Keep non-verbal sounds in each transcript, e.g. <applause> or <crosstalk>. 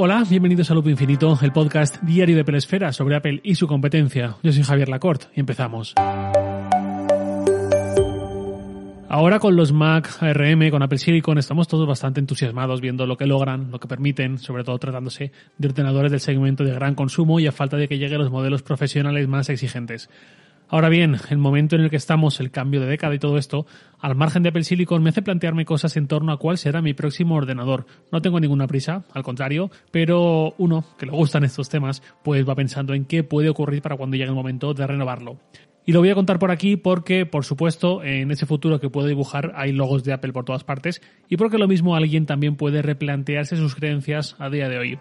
Hola, bienvenidos a Loop Infinito, el podcast diario de Pelesfera sobre Apple y su competencia. Yo soy Javier Lacorte y empezamos. Ahora con los Mac ARM, con Apple Silicon, estamos todos bastante entusiasmados viendo lo que logran, lo que permiten, sobre todo tratándose de ordenadores del segmento de gran consumo y a falta de que lleguen los modelos profesionales más exigentes. Ahora bien, el momento en el que estamos, el cambio de década y todo esto, al margen de Apple Silicon me hace plantearme cosas en torno a cuál será mi próximo ordenador. No tengo ninguna prisa, al contrario, pero uno que le gustan estos temas, pues va pensando en qué puede ocurrir para cuando llegue el momento de renovarlo. Y lo voy a contar por aquí porque, por supuesto, en ese futuro que puedo dibujar hay logos de Apple por todas partes y porque lo mismo alguien también puede replantearse sus creencias a día de hoy.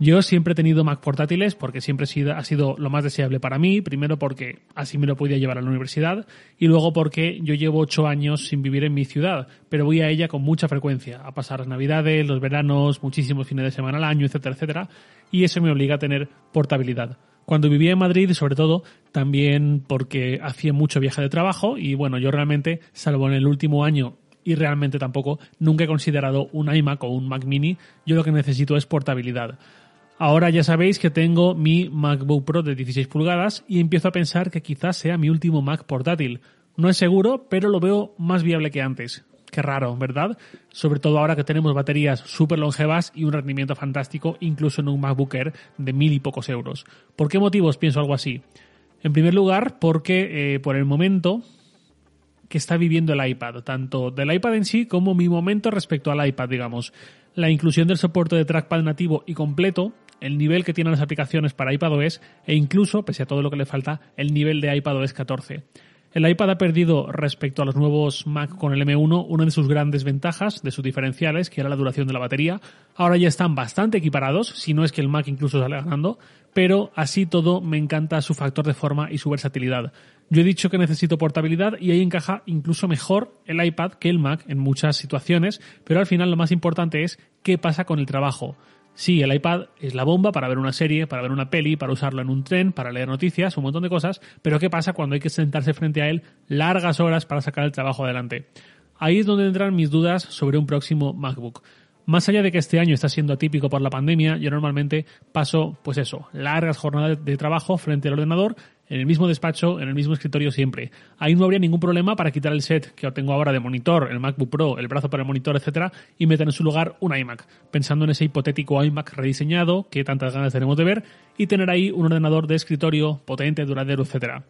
Yo siempre he tenido Mac portátiles porque siempre ha sido lo más deseable para mí. Primero porque así me lo podía llevar a la universidad y luego porque yo llevo ocho años sin vivir en mi ciudad, pero voy a ella con mucha frecuencia, a pasar las navidades, los veranos, muchísimos fines de semana al año, etcétera, etcétera. Y eso me obliga a tener portabilidad. Cuando vivía en Madrid, sobre todo, también porque hacía mucho viaje de trabajo y bueno, yo realmente, salvo en el último año y realmente tampoco, nunca he considerado un iMac o un Mac mini, yo lo que necesito es portabilidad. Ahora ya sabéis que tengo mi MacBook Pro de 16 pulgadas y empiezo a pensar que quizás sea mi último Mac portátil. No es seguro, pero lo veo más viable que antes. Qué raro, ¿verdad? Sobre todo ahora que tenemos baterías súper longevas y un rendimiento fantástico incluso en un MacBook Air de mil y pocos euros. ¿Por qué motivos pienso algo así? En primer lugar, porque eh, por el momento que está viviendo el iPad, tanto del iPad en sí como mi momento respecto al iPad, digamos. La inclusión del soporte de trackpad nativo y completo el nivel que tienen las aplicaciones para iPadOS e incluso, pese a todo lo que le falta, el nivel de iPadOS 14. El iPad ha perdido respecto a los nuevos Mac con el M1 una de sus grandes ventajas, de sus diferenciales, que era la duración de la batería. Ahora ya están bastante equiparados, si no es que el Mac incluso sale ganando, pero así todo me encanta su factor de forma y su versatilidad. Yo he dicho que necesito portabilidad y ahí encaja incluso mejor el iPad que el Mac en muchas situaciones, pero al final lo más importante es qué pasa con el trabajo. Sí, el iPad es la bomba para ver una serie, para ver una peli, para usarlo en un tren, para leer noticias, un montón de cosas, pero ¿qué pasa cuando hay que sentarse frente a él largas horas para sacar el trabajo adelante? Ahí es donde entran mis dudas sobre un próximo MacBook. Más allá de que este año está siendo atípico por la pandemia, yo normalmente paso, pues eso, largas jornadas de trabajo frente al ordenador en el mismo despacho, en el mismo escritorio siempre. Ahí no habría ningún problema para quitar el set que tengo ahora de monitor, el MacBook Pro, el brazo para el monitor, etcétera, y meter en su lugar un iMac, pensando en ese hipotético iMac rediseñado que tantas ganas tenemos de ver y tener ahí un ordenador de escritorio potente, duradero, etcétera.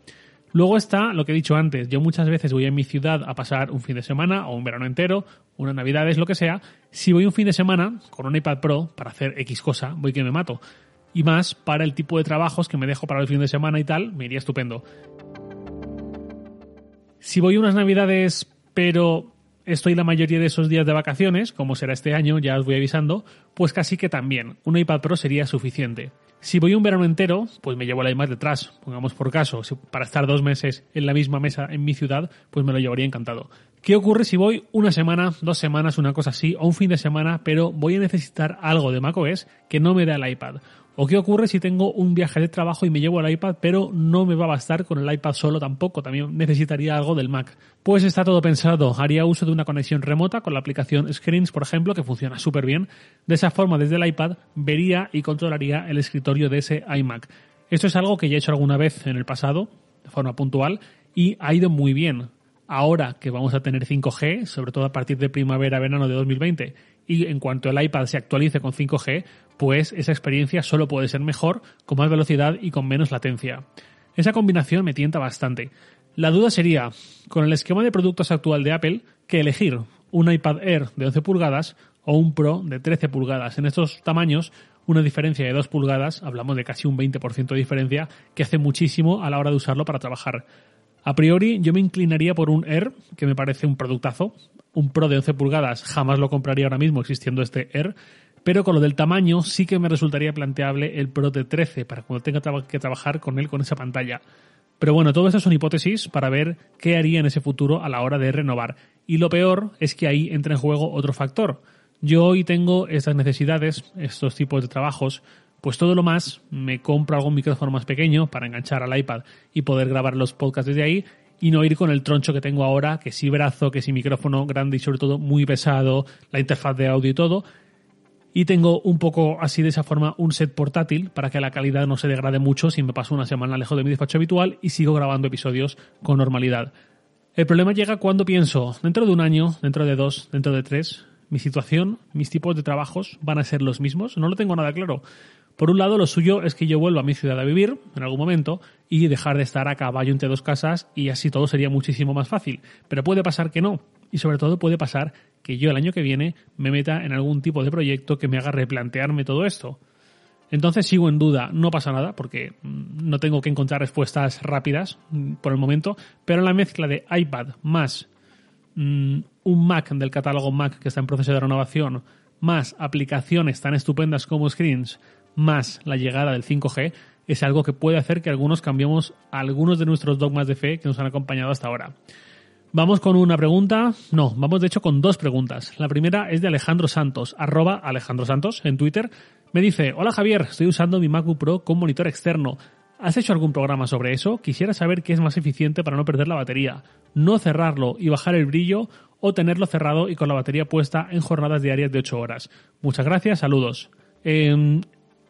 Luego está lo que he dicho antes, yo muchas veces voy a mi ciudad a pasar un fin de semana o un verano entero, una navidad es lo que sea, si voy un fin de semana con un iPad Pro para hacer X cosa, voy que me mato y más para el tipo de trabajos que me dejo para el fin de semana y tal, me iría estupendo. Si voy unas navidades, pero estoy la mayoría de esos días de vacaciones, como será este año, ya os voy avisando, pues casi que también, un iPad Pro sería suficiente. Si voy un verano entero, pues me llevo el iMac detrás, pongamos por caso, para estar dos meses en la misma mesa en mi ciudad, pues me lo llevaría encantado. ¿Qué ocurre si voy una semana, dos semanas, una cosa así, o un fin de semana, pero voy a necesitar algo de macOS que no me da el iPad? ¿O qué ocurre si tengo un viaje de trabajo y me llevo el iPad, pero no me va a bastar con el iPad solo tampoco? También necesitaría algo del Mac. Pues está todo pensado. Haría uso de una conexión remota con la aplicación Screens, por ejemplo, que funciona súper bien. De esa forma, desde el iPad, vería y controlaría el escritorio de ese iMac. Esto es algo que ya he hecho alguna vez en el pasado, de forma puntual, y ha ido muy bien. Ahora que vamos a tener 5G, sobre todo a partir de primavera-verano de 2020, y en cuanto el iPad se actualice con 5G, pues esa experiencia solo puede ser mejor, con más velocidad y con menos latencia. Esa combinación me tienta bastante. La duda sería, con el esquema de productos actual de Apple, que elegir un iPad Air de 11 pulgadas o un Pro de 13 pulgadas. En estos tamaños, una diferencia de 2 pulgadas, hablamos de casi un 20% de diferencia, que hace muchísimo a la hora de usarlo para trabajar. A priori, yo me inclinaría por un Air, que me parece un productazo, un Pro de 11 pulgadas jamás lo compraría ahora mismo existiendo este Air, pero con lo del tamaño sí que me resultaría planteable el Pro de 13 para cuando tenga que trabajar con él con esa pantalla. Pero bueno, todo esto son hipótesis para ver qué haría en ese futuro a la hora de renovar. Y lo peor es que ahí entra en juego otro factor. Yo hoy tengo estas necesidades, estos tipos de trabajos, pues todo lo más me compro algún micrófono más pequeño para enganchar al iPad y poder grabar los podcasts desde ahí y no ir con el troncho que tengo ahora, que sí brazo, que sí micrófono grande y sobre todo muy pesado, la interfaz de audio y todo. Y tengo un poco así de esa forma un set portátil para que la calidad no se degrade mucho si me paso una semana lejos de mi despacho habitual y sigo grabando episodios con normalidad. El problema llega cuando pienso, dentro de un año, dentro de dos, dentro de tres, mi situación, mis tipos de trabajos van a ser los mismos. No lo tengo nada claro. Por un lado, lo suyo es que yo vuelva a mi ciudad a vivir en algún momento y dejar de estar a caballo entre dos casas y así todo sería muchísimo más fácil. Pero puede pasar que no. Y sobre todo puede pasar que yo el año que viene me meta en algún tipo de proyecto que me haga replantearme todo esto. Entonces sigo en duda, no pasa nada porque mm, no tengo que encontrar respuestas rápidas mm, por el momento, pero la mezcla de iPad más mm, un Mac del catálogo Mac que está en proceso de renovación, más aplicaciones tan estupendas como Screens, más la llegada del 5G, es algo que puede hacer que algunos cambiemos algunos de nuestros dogmas de fe que nos han acompañado hasta ahora. Vamos con una pregunta. No, vamos de hecho con dos preguntas. La primera es de Alejandro Santos, arroba Alejandro Santos en Twitter. Me dice, hola Javier, estoy usando mi MacBook Pro con monitor externo. ¿Has hecho algún programa sobre eso? Quisiera saber qué es más eficiente para no perder la batería. No cerrarlo y bajar el brillo o tenerlo cerrado y con la batería puesta en jornadas diarias de 8 horas. Muchas gracias, saludos. Em,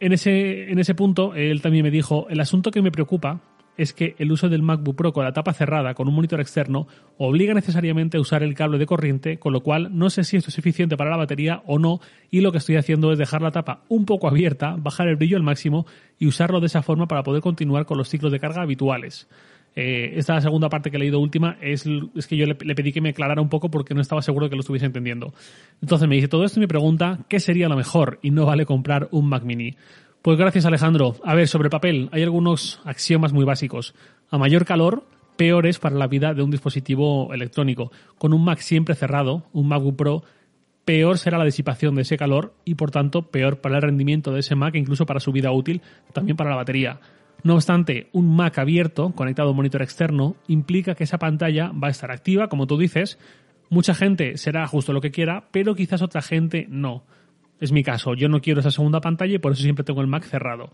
en, ese, en ese punto, él también me dijo, el asunto que me preocupa es que el uso del MacBook Pro con la tapa cerrada con un monitor externo obliga necesariamente a usar el cable de corriente, con lo cual no sé si esto es eficiente para la batería o no, y lo que estoy haciendo es dejar la tapa un poco abierta, bajar el brillo al máximo y usarlo de esa forma para poder continuar con los ciclos de carga habituales. Eh, esta segunda parte que he leído última es, es que yo le, le, pedí que me aclarara un poco porque no estaba seguro de que lo estuviese entendiendo. Entonces me dice todo esto y me pregunta qué sería lo mejor y no vale comprar un Mac mini. Pues gracias Alejandro. A ver, sobre papel, hay algunos axiomas muy básicos. A mayor calor, peor es para la vida de un dispositivo electrónico. Con un Mac siempre cerrado, un MacBook Pro, peor será la disipación de ese calor y por tanto peor para el rendimiento de ese Mac, incluso para su vida útil, también para la batería. No obstante, un Mac abierto, conectado a un monitor externo, implica que esa pantalla va a estar activa, como tú dices. Mucha gente será justo lo que quiera, pero quizás otra gente no. Es mi caso, yo no quiero esa segunda pantalla y por eso siempre tengo el Mac cerrado.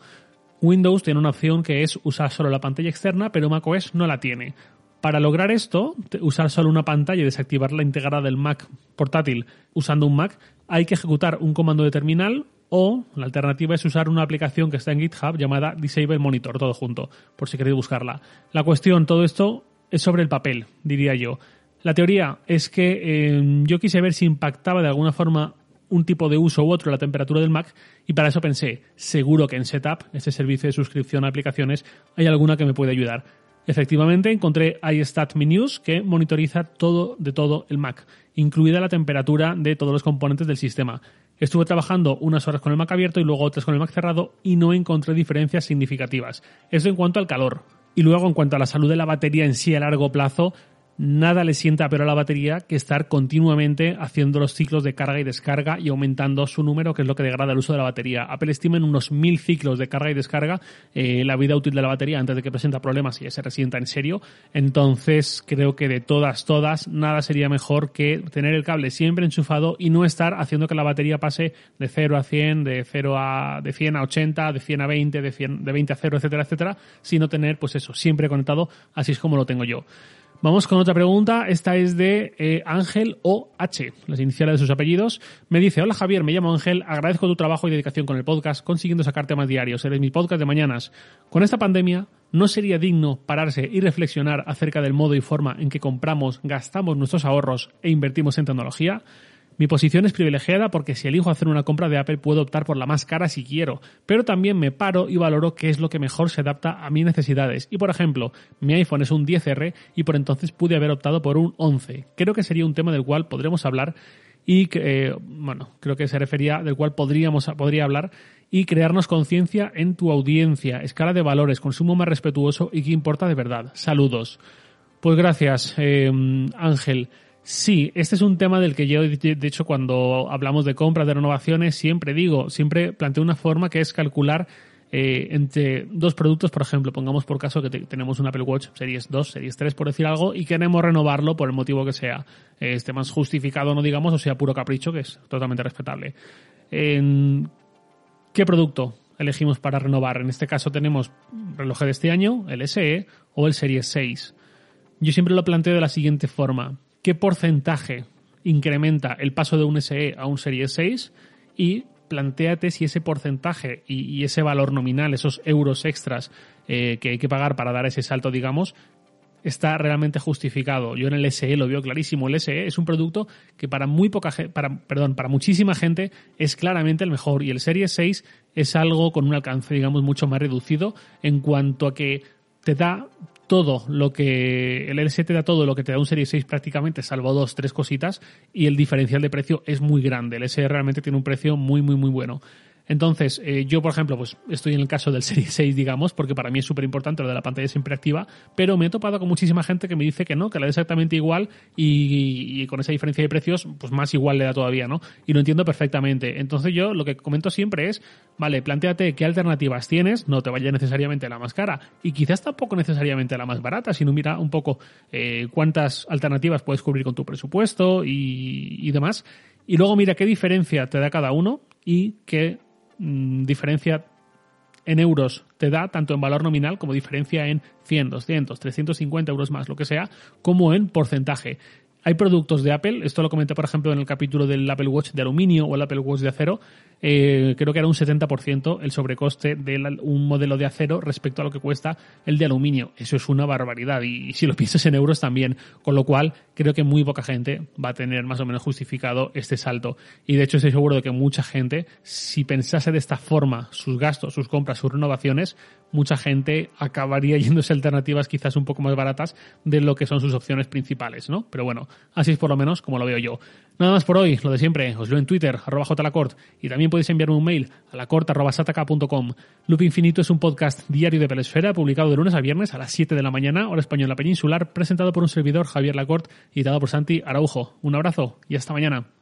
Windows tiene una opción que es usar solo la pantalla externa, pero macOS no la tiene. Para lograr esto, usar solo una pantalla y desactivar la integrada del Mac portátil usando un Mac, hay que ejecutar un comando de terminal o la alternativa es usar una aplicación que está en GitHub llamada Disable Monitor, todo junto, por si queréis buscarla. La cuestión, todo esto es sobre el papel, diría yo. La teoría es que eh, yo quise ver si impactaba de alguna forma un tipo de uso u otro la temperatura del Mac y para eso pensé, seguro que en Setup, este servicio de suscripción a aplicaciones, hay alguna que me puede ayudar. Efectivamente, encontré iStat Menus que monitoriza todo de todo el Mac, incluida la temperatura de todos los componentes del sistema. Estuve trabajando unas horas con el Mac abierto y luego otras con el Mac cerrado y no encontré diferencias significativas. Eso en cuanto al calor. Y luego en cuanto a la salud de la batería en sí a largo plazo, nada le sienta peor a la batería que estar continuamente haciendo los ciclos de carga y descarga y aumentando su número, que es lo que degrada el uso de la batería. Apple estima en unos mil ciclos de carga y descarga eh, la vida útil de la batería antes de que presenta problemas y se resienta en serio. Entonces, creo que de todas, todas, nada sería mejor que tener el cable siempre enchufado y no estar haciendo que la batería pase de 0 a 100, de 0 a, de 100 a 80, de 100 a 20, de, 100, de 20 a 0, etcétera, etcétera, sino tener, pues eso, siempre conectado, así es como lo tengo yo. Vamos con otra pregunta. Esta es de eh, Ángel OH, las iniciales de sus apellidos. Me dice, hola Javier, me llamo Ángel, agradezco tu trabajo y dedicación con el podcast, consiguiendo sacar temas diarios. Eres mi podcast de mañanas. Con esta pandemia, ¿no sería digno pararse y reflexionar acerca del modo y forma en que compramos, gastamos nuestros ahorros e invertimos en tecnología? Mi posición es privilegiada porque si elijo hacer una compra de Apple puedo optar por la más cara si quiero, pero también me paro y valoro qué es lo que mejor se adapta a mis necesidades. Y por ejemplo, mi iPhone es un 10R y por entonces pude haber optado por un 11. Creo que sería un tema del cual podremos hablar y que, eh, bueno, creo que se refería del cual podríamos podría hablar y crearnos conciencia en tu audiencia, escala de valores, consumo más respetuoso y qué importa de verdad. Saludos. Pues gracias, eh, Ángel. Sí, este es un tema del que yo, de hecho, cuando hablamos de compras, de renovaciones, siempre digo, siempre planteo una forma que es calcular eh, entre dos productos, por ejemplo, pongamos por caso que tenemos un Apple Watch Series 2, Series 3, por decir algo, y queremos renovarlo por el motivo que sea, eh, esté más justificado, no digamos, o sea puro capricho, que es totalmente respetable. ¿Qué producto elegimos para renovar? En este caso tenemos reloj de este año, el SE o el Series 6. Yo siempre lo planteo de la siguiente forma qué porcentaje incrementa el paso de un SE a un Series 6 y planteate si ese porcentaje y, ese valor nominal, esos euros extras eh, que hay que pagar para dar ese salto, digamos, está realmente justificado. Yo en el SE lo veo clarísimo. El SE es un producto que para muy poca para, perdón, para muchísima gente es claramente el mejor. Y el Series 6 es algo con un alcance, digamos, mucho más reducido en cuanto a que te da todo lo que el LS te da todo lo que te da un Series 6 prácticamente, salvo dos, tres cositas, y el diferencial de precio es muy grande. El SE realmente tiene un precio muy, muy, muy bueno. Entonces, eh, yo, por ejemplo, pues estoy en el caso del Serie 6, digamos, porque para mí es súper importante lo de la pantalla siempre activa, pero me he topado con muchísima gente que me dice que no, que la da exactamente igual y, con esa diferencia de precios, pues más igual le da todavía, ¿no? Y lo entiendo perfectamente. Entonces yo lo que comento siempre es, vale, planteate qué alternativas tienes, no te vaya necesariamente la más cara y quizás tampoco necesariamente la más barata, sino mira un poco eh, cuántas alternativas puedes cubrir con tu presupuesto y, y demás. Y luego mira qué diferencia te da cada uno y qué Mm, diferencia en euros te da, tanto en valor nominal como diferencia en 100, 200, 350 euros más, lo que sea, como en porcentaje. Hay productos de Apple, esto lo comenté por ejemplo en el capítulo del Apple Watch de aluminio o el Apple Watch de acero, eh, creo que era un 70% el sobrecoste de un modelo de acero respecto a lo que cuesta el de aluminio. Eso es una barbaridad y, si lo <laughs> piensas en euros también, con lo cual creo que muy poca gente va a tener más o menos justificado este salto. Y de hecho estoy seguro de que mucha gente, si pensase de esta forma sus gastos, sus compras, sus renovaciones, mucha gente acabaría <laughs> yéndose alternativas quizás un poco más baratas de lo que son sus opciones principales, ¿no? Pero bueno, así es por lo menos como lo veo yo. Nada más por hoy, lo de siempre, os leo en Twitter, arroba jlacort, y también podéis enviarme un mail a lacort.sataka.com. Loop Infinito es un podcast diario de Pelesfera, publicado de lunes a viernes a las 7 de la mañana, hora española peninsular, presentado por un servidor Javier Lacort y dado por Santi Araujo. Un abrazo y hasta mañana.